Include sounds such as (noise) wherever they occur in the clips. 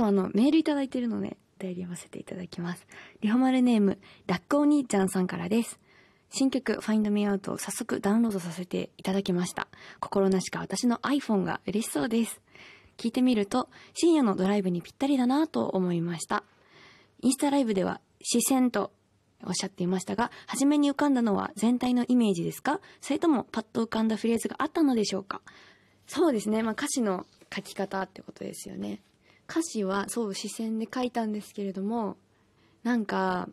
とあの、メールいただいてるので、お便り読ませていただきます。リホマルネーム、ラックお兄ちゃんさんからです。新曲 Find Me Out を早速ダウンロードさせていただきました。心なしか私の iPhone が嬉しそうです。聞いてみると、深夜のドライブにぴったりだなと思いました。インスタライブでは、視線とおっしゃっていましたが、初めに浮かんだのは全体のイメージですか？それともパッと浮かんだフレーズがあったのでしょうか？そうですね。まあ歌詞の書き方ってことですよね。歌詞はそう視線で書いたんですけれども、なんか、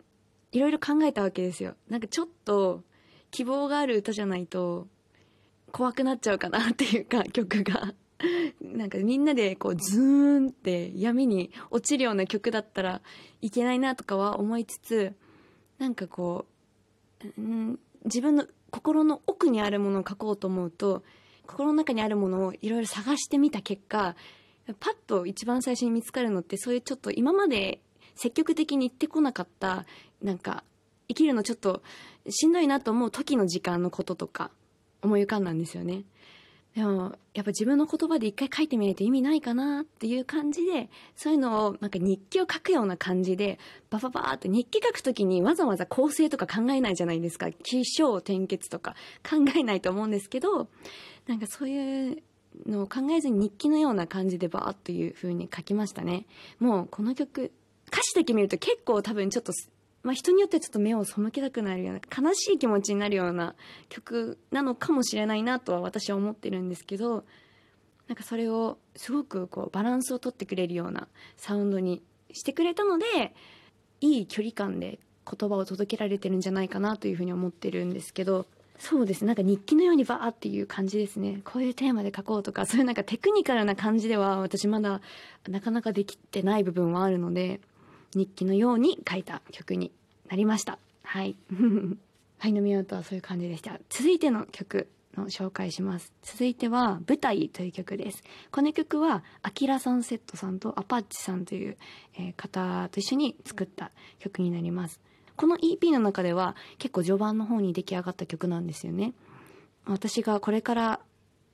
いろいろ考えたわけですよ。なんかちょっと希望がある歌じゃないと怖くなっちゃうかなっていうか (laughs) 曲が。なんかみんなでこうズーンって闇に落ちるような曲だったらいけないなとかは思いつつ、なんかこう、うん、自分の心の奥にあるものを書こうと思うと、心の中にあるものをいろいろ探してみた結果、パッと一番最初に見つかるのってそういうちょっと今まで積極的に言ってこなかった、なんか生きるのちょっとしんどいなと思う時の時間のこととか思い浮かんだんですよね。でも、やっぱ自分の言葉で一回書いてみないと意味ないかなっていう感じで、そういうのをなんか日記を書くような感じで、バババーって日記書くときにわざわざ構成とか考えないじゃないですか。起承転結とか考えないと思うんですけど、なんかそういうのを考えずに日記のような感じでバーっという風に書きましたね。もうこの曲、歌詞だけ見ると結構多分ちょっとまあ、人によってはちょっと目を背けたくなるような悲しい気持ちになるような曲なのかもしれないなとは私は思ってるんですけどなんかそれをすごくこうバランスをとってくれるようなサウンドにしてくれたのでいい距離感で言葉を届けられてるんじゃないかなというふうに思ってるんですけどそうですなんか日記のようにバーっていう感じですねこういうテーマで書こうとかそういうなんかテクニカルな感じでは私まだなかなかできてない部分はあるので日記のように書いた曲になりました。はい。(laughs) はい、飲みようとはそういう感じでした。続いての曲の紹介します。続いては、舞台という曲です。この曲は、アキラサンセットさんとアパッチさんという、え方と一緒に作った曲になります。この EP の中では結構序盤の方に出来上がった曲なんですよね。私がこれから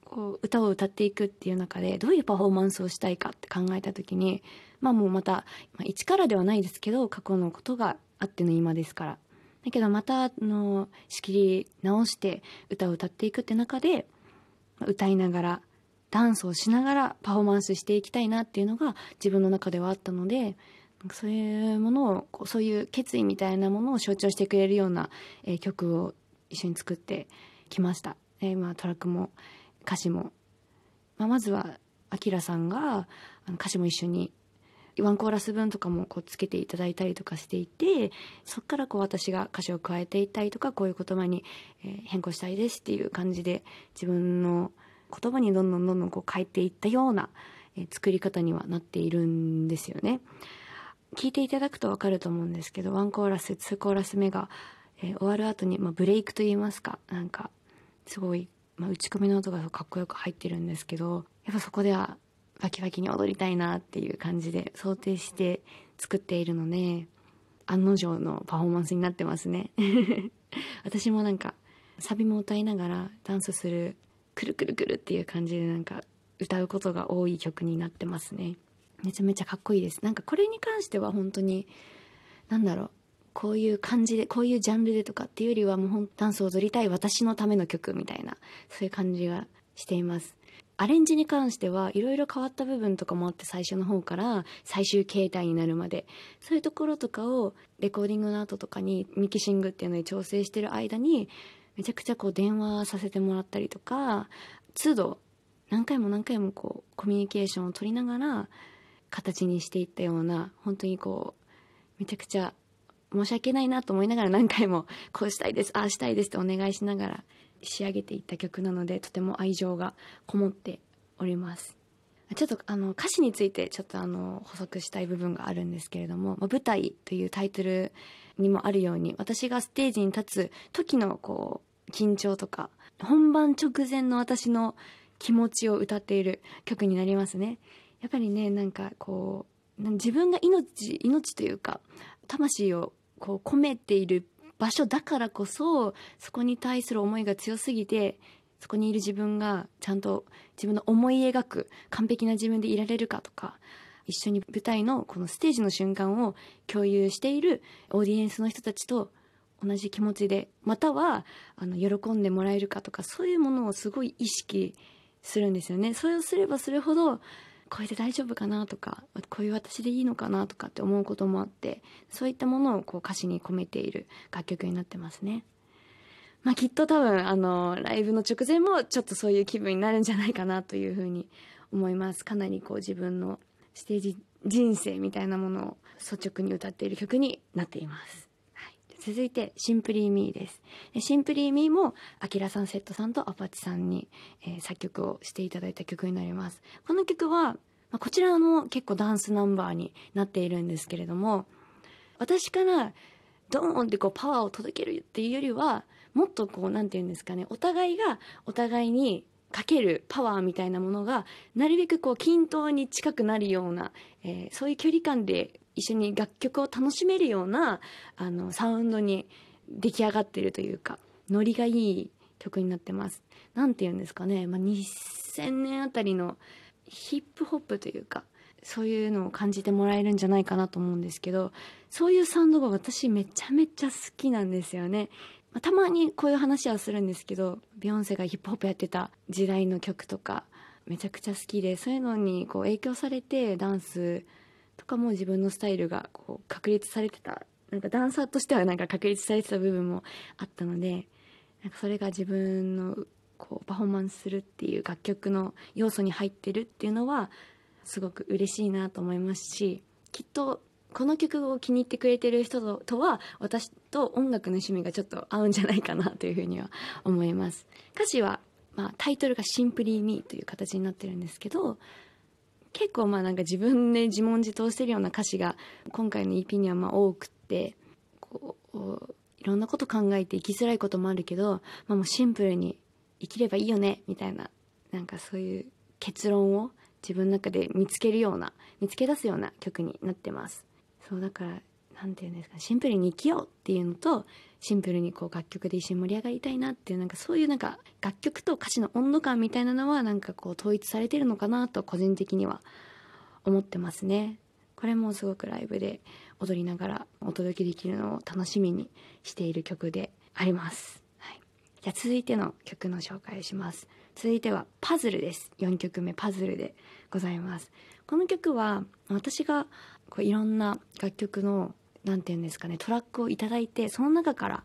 こう歌を歌っていくっていう中でどういうパフォーマンスをしたいかって考えた時にまあもうまた、まあ、一からではないですけど過去のことがあっての今ですからだけどまたあの仕切り直して歌を歌っていくって中で歌いながらダンスをしながらパフォーマンスしていきたいなっていうのが自分の中ではあったのでそういうものをそういう決意みたいなものを象徴してくれるような、えー曲を一緒に作ってきました。えーまあ、トラックも歌詞も、まあ、まずはアキラさんが歌詞も一緒にワンコーラス分とかもこうつけていただいたりとかしていてそっからこう私が歌詞を加えていったりとかこういう言葉に、変更したいですっていう感じで自分の言葉にどんどんどんどんこう変えていったような、作り方にはなっているんですよね。聞いていただくとわかると思うんですけどワンコーラスツーコーラス目が、えー終わる後に、まあ、ブレイクといいますか。なんかすごい、まあ、打ち込みの音がかっこよく入ってるんですけどやっぱそこではバキバキに踊りたいなっていう感じで想定して作っているので案の定のパフォーマンスになってますね。(laughs) 私もなんかサビも歌いながらダンスするくるくるくるっていう感じでなんか歌うことが多い曲になってますね。めちゃめちゃかっこいいです。なんかこれに関しては本当になんだろう。こういう感じでこういうジャンルでとかっていうよりはもうほんダンスを踊りたい私のための曲みたいなそういう感じがしています。アレンジに関してはいろいろ変わった部分とかもあって最初の方から最終形態になるまで。そういうところとかをレコーディングの後とかにミキシングっていうので調整してる間にめちゃくちゃこう電話させてもらったりとか都度何回も何回もこうコミュニケーションを取りながら形にしていったような本当にこうめちゃくちゃ申し訳ないなと思いながら何回も (laughs) こうしたいですああしたいですってお願いしながら仕上げていった曲なのでとても愛情がこもっております。ちょっとあの歌詞についてちょっとあの補足したい部分があるんですけれども「まあ舞台」というタイトルにもあるように私がステージに立つ時のこう緊張とか本番直前の私の気持ちを歌っている曲になりますね。やっぱりねなんかこう自分が命命というか魂をこう込めている場所だからこそそこに対する思いが強すぎてそこにいる自分がちゃんと自分の思い描く完璧な自分でいられるかとか一緒に舞台のこのステージの瞬間を共有しているオーディエンスの人たちと同じ気持ちでまたはあの喜んでもらえるかとかそういうものをすごい意識するんですよね。それをすればするほどこれで大丈夫かなとかこういう私でいいのかなとかって思うこともあってそういったものをこう歌詞に込めている楽曲になってますね。まあ、きっと多分あのライブの直前もちょっとそういう気分になるんじゃないかなというふうに思いますかなりこう自分のステージ人生みたいなものを率直に歌っている曲になっています、続いて「シンプリーミーです。シンプリーミーもアキラさんセットさんとアパッチさんに、えー、作曲をしていただいた曲になります。この曲は、まあ、こちらも結構ダンスナンバーになっているんですけれども私からドーンってこうパワーを届けるっていうよりはもっとこう何て言うんですかねお互いがお互いにかけるパワーみたいなものがなるべくこう均等に近くなるような、えー、そういう距離感で一緒に楽曲を楽しめるようなあのサウンドに出来上がってるというかノリがいい曲になってます。何て言うんですかね、まあ、2000年あたりのヒップホップというかそういうのを感じてもらえるんじゃないかなと思うんですけどそういうサウンドが私めちゃめちゃ好きなんですよねまあ、たまにこういう話はするんですけどビヨンセがヒップホップやってた時代の曲とかめちゃくちゃ好きでそういうのにこう影響されてダンスとかも自分のスタイルがこう確立されてたなんかダンサーとしてはなんか確立されてた部分もあったのでなんかそれが自分のこうパフォーマンスするっていう楽曲の要素に入ってるっていうのはすごく嬉しいなと思いますしきっとこの曲を気に入ってくれてる人とは私と音楽の趣味がちょっと合うんじゃないかなというふうには思います。歌詞は、まあ、タイトルが「シンプリー・ミー」という形になってるんですけど結構まあなんか自分で自問自答してるような歌詞が今回の EP にはまあ多くってこういろんなこと考えて生きづらいこともあるけど、まあ、もうシンプルに生きればいいよねみたいななんかそういう結論を自分の中で見つけるような見つけ出すような曲になってます。そうだから何て言うんですかシンプルに生きようっていうのとシンプルにこう楽曲で一緒に盛り上がりたいなっていうなんかそういうなんか楽曲と歌詞の温度感みたいなのはなんかこう統一されてるのかなと個人的には思ってますね。これもすごくライブで踊りながらお届けできるのを楽しみにしている曲であります、はい、じゃあ続いての曲の紹介をします。続いてはパズルです。4曲目パズルでございます。この曲は私がこういろんな楽曲の何て言うんですかねトラックを頂いてその中から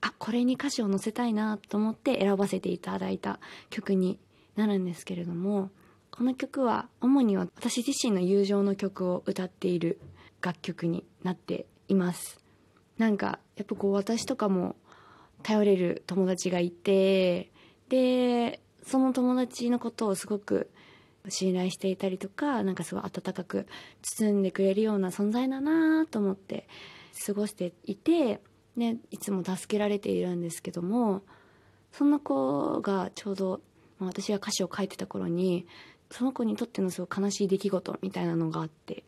あこれに歌詞を載せたいなと思って選ばせていただいた曲になるんですけれどもこの曲は主には私自身の友情の曲を歌っている楽曲になっています。なんかやっぱこう私とかも頼れる友達がいてでその友達のことをすごく信頼していたりとかなんかすごい温かく包んでくれるような存在だなと思って過ごしていて、ね、いつも助けられているんですけどもそんな子がちょうど私が歌詞を書いてた頃にその子にとってのすごい悲しい出来事みたいなのがあって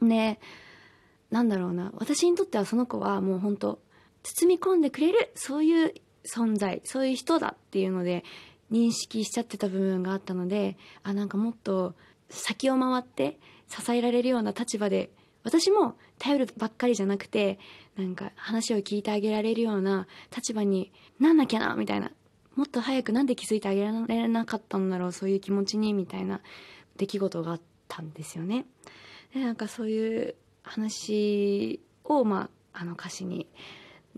でなんだろうな私にとってはその子はもう本当包み込んでくれるそういう存在そういう人だっていうので認識しちゃってた部分があったのであなんかもっと先を回って支えられるような立場で私も頼るばっかりじゃなくてなんか話を聞いてあげられるような立場になんなきゃなみたいなもっと早くなんで気づいてあげられなかったんだろうそういう気持ちにみたいな出来事があったんですよね。でなんかそういう話を、まあ、あの歌詞に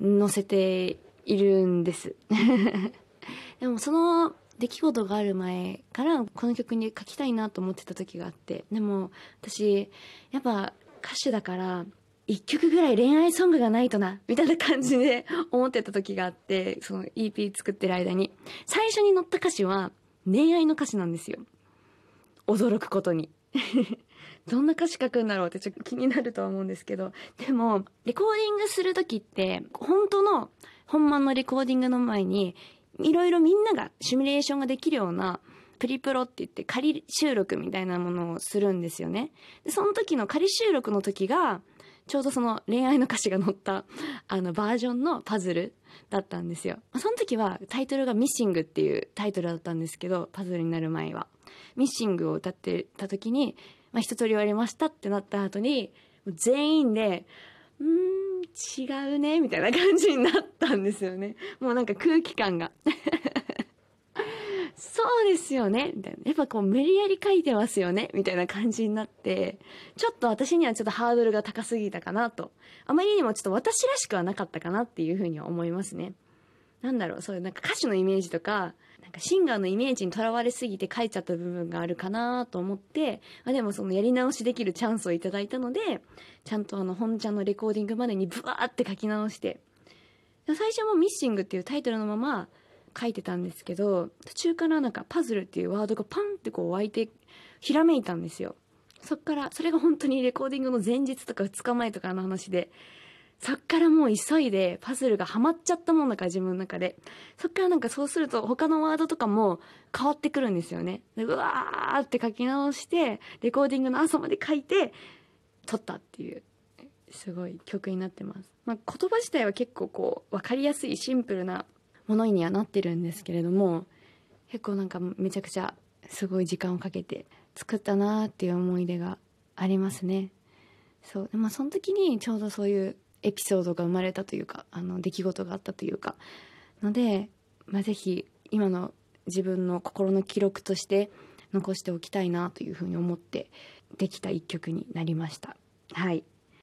載せているんです。(laughs) でもその出来事がある前からこの曲に書きたいなと思ってた時があってでも私やっぱ歌手だから1曲ぐらい恋愛ソングがないとなみたいな感じで (laughs) 思ってた時があってその EP 作ってる間に。最初に載った歌詞は恋愛の歌詞なんですよ。驚くことに。(laughs) どんな歌詞書くんだろうってちょっと気になるとは思うんですけど。でもレコーディングする時って本当の本番のレコーディングの前にいろいろみんながシミュレーションができるようなプリプロって言って仮収録みたいなものをするんですよね。でその時の仮収録の時がちょうどその恋愛の歌詞が載ったあのバージョンのパズルだったんですよ。その時はタイトルがミッシングっていうタイトルだったんですけど、パズルになる前は。ミッシングを歌ってた時に、まあ、一通り終わりましたってなった後に全員で「うーん違うね」みたいな感じになったんですよね。もうなんか空気感が。(laughs) そうですよね。みたいな。やっぱこう無理やり書いてますよね。みたいな感じになって。ちょっと私にはちょっとハードルが高すぎたかなと。あまりにもちょっと私らしくはなかったかなっていうふうには思いますね。なんだろう。そういうなんか歌手のイメージとかかシンガーのイメージにとらわれすぎて書いちゃった部分があるかなと思って、まあ、でもそのやり直しできるチャンスをいただいたのでちゃんとあの本ちゃんのレコーディングまでにブワーって書き直して最初も「ミッシング」っていうタイトルのまま書いてたんですけど途中からなんかパズルっていうワードがパンってこう湧いてひらめいたんですよ。そっからそれが本当にレコーディングの前日とか2日前とかの話でそっからもう急いでパズルがハマっちゃったもんだから自分の中で。そっからなんかそうすると他のワードとかも変わってくるんですよね。でうわーって書き直してレコーディングの朝まで書いて撮ったっていうすごい曲になってます、まあ、言葉自体は結構こう分かりやすいシンプルなものにはなってるんですけれども結構なんかめちゃくちゃすごい時間をかけて作ったなーっていう思い出がありますね。そう。まあその時にちょうどそういうエピソードが生まれたというかあの出来事があったというか。ので、まあ、ぜひ今の自分の心の記録として残しておきたいなというふうに思ってできた一曲になりました。はい。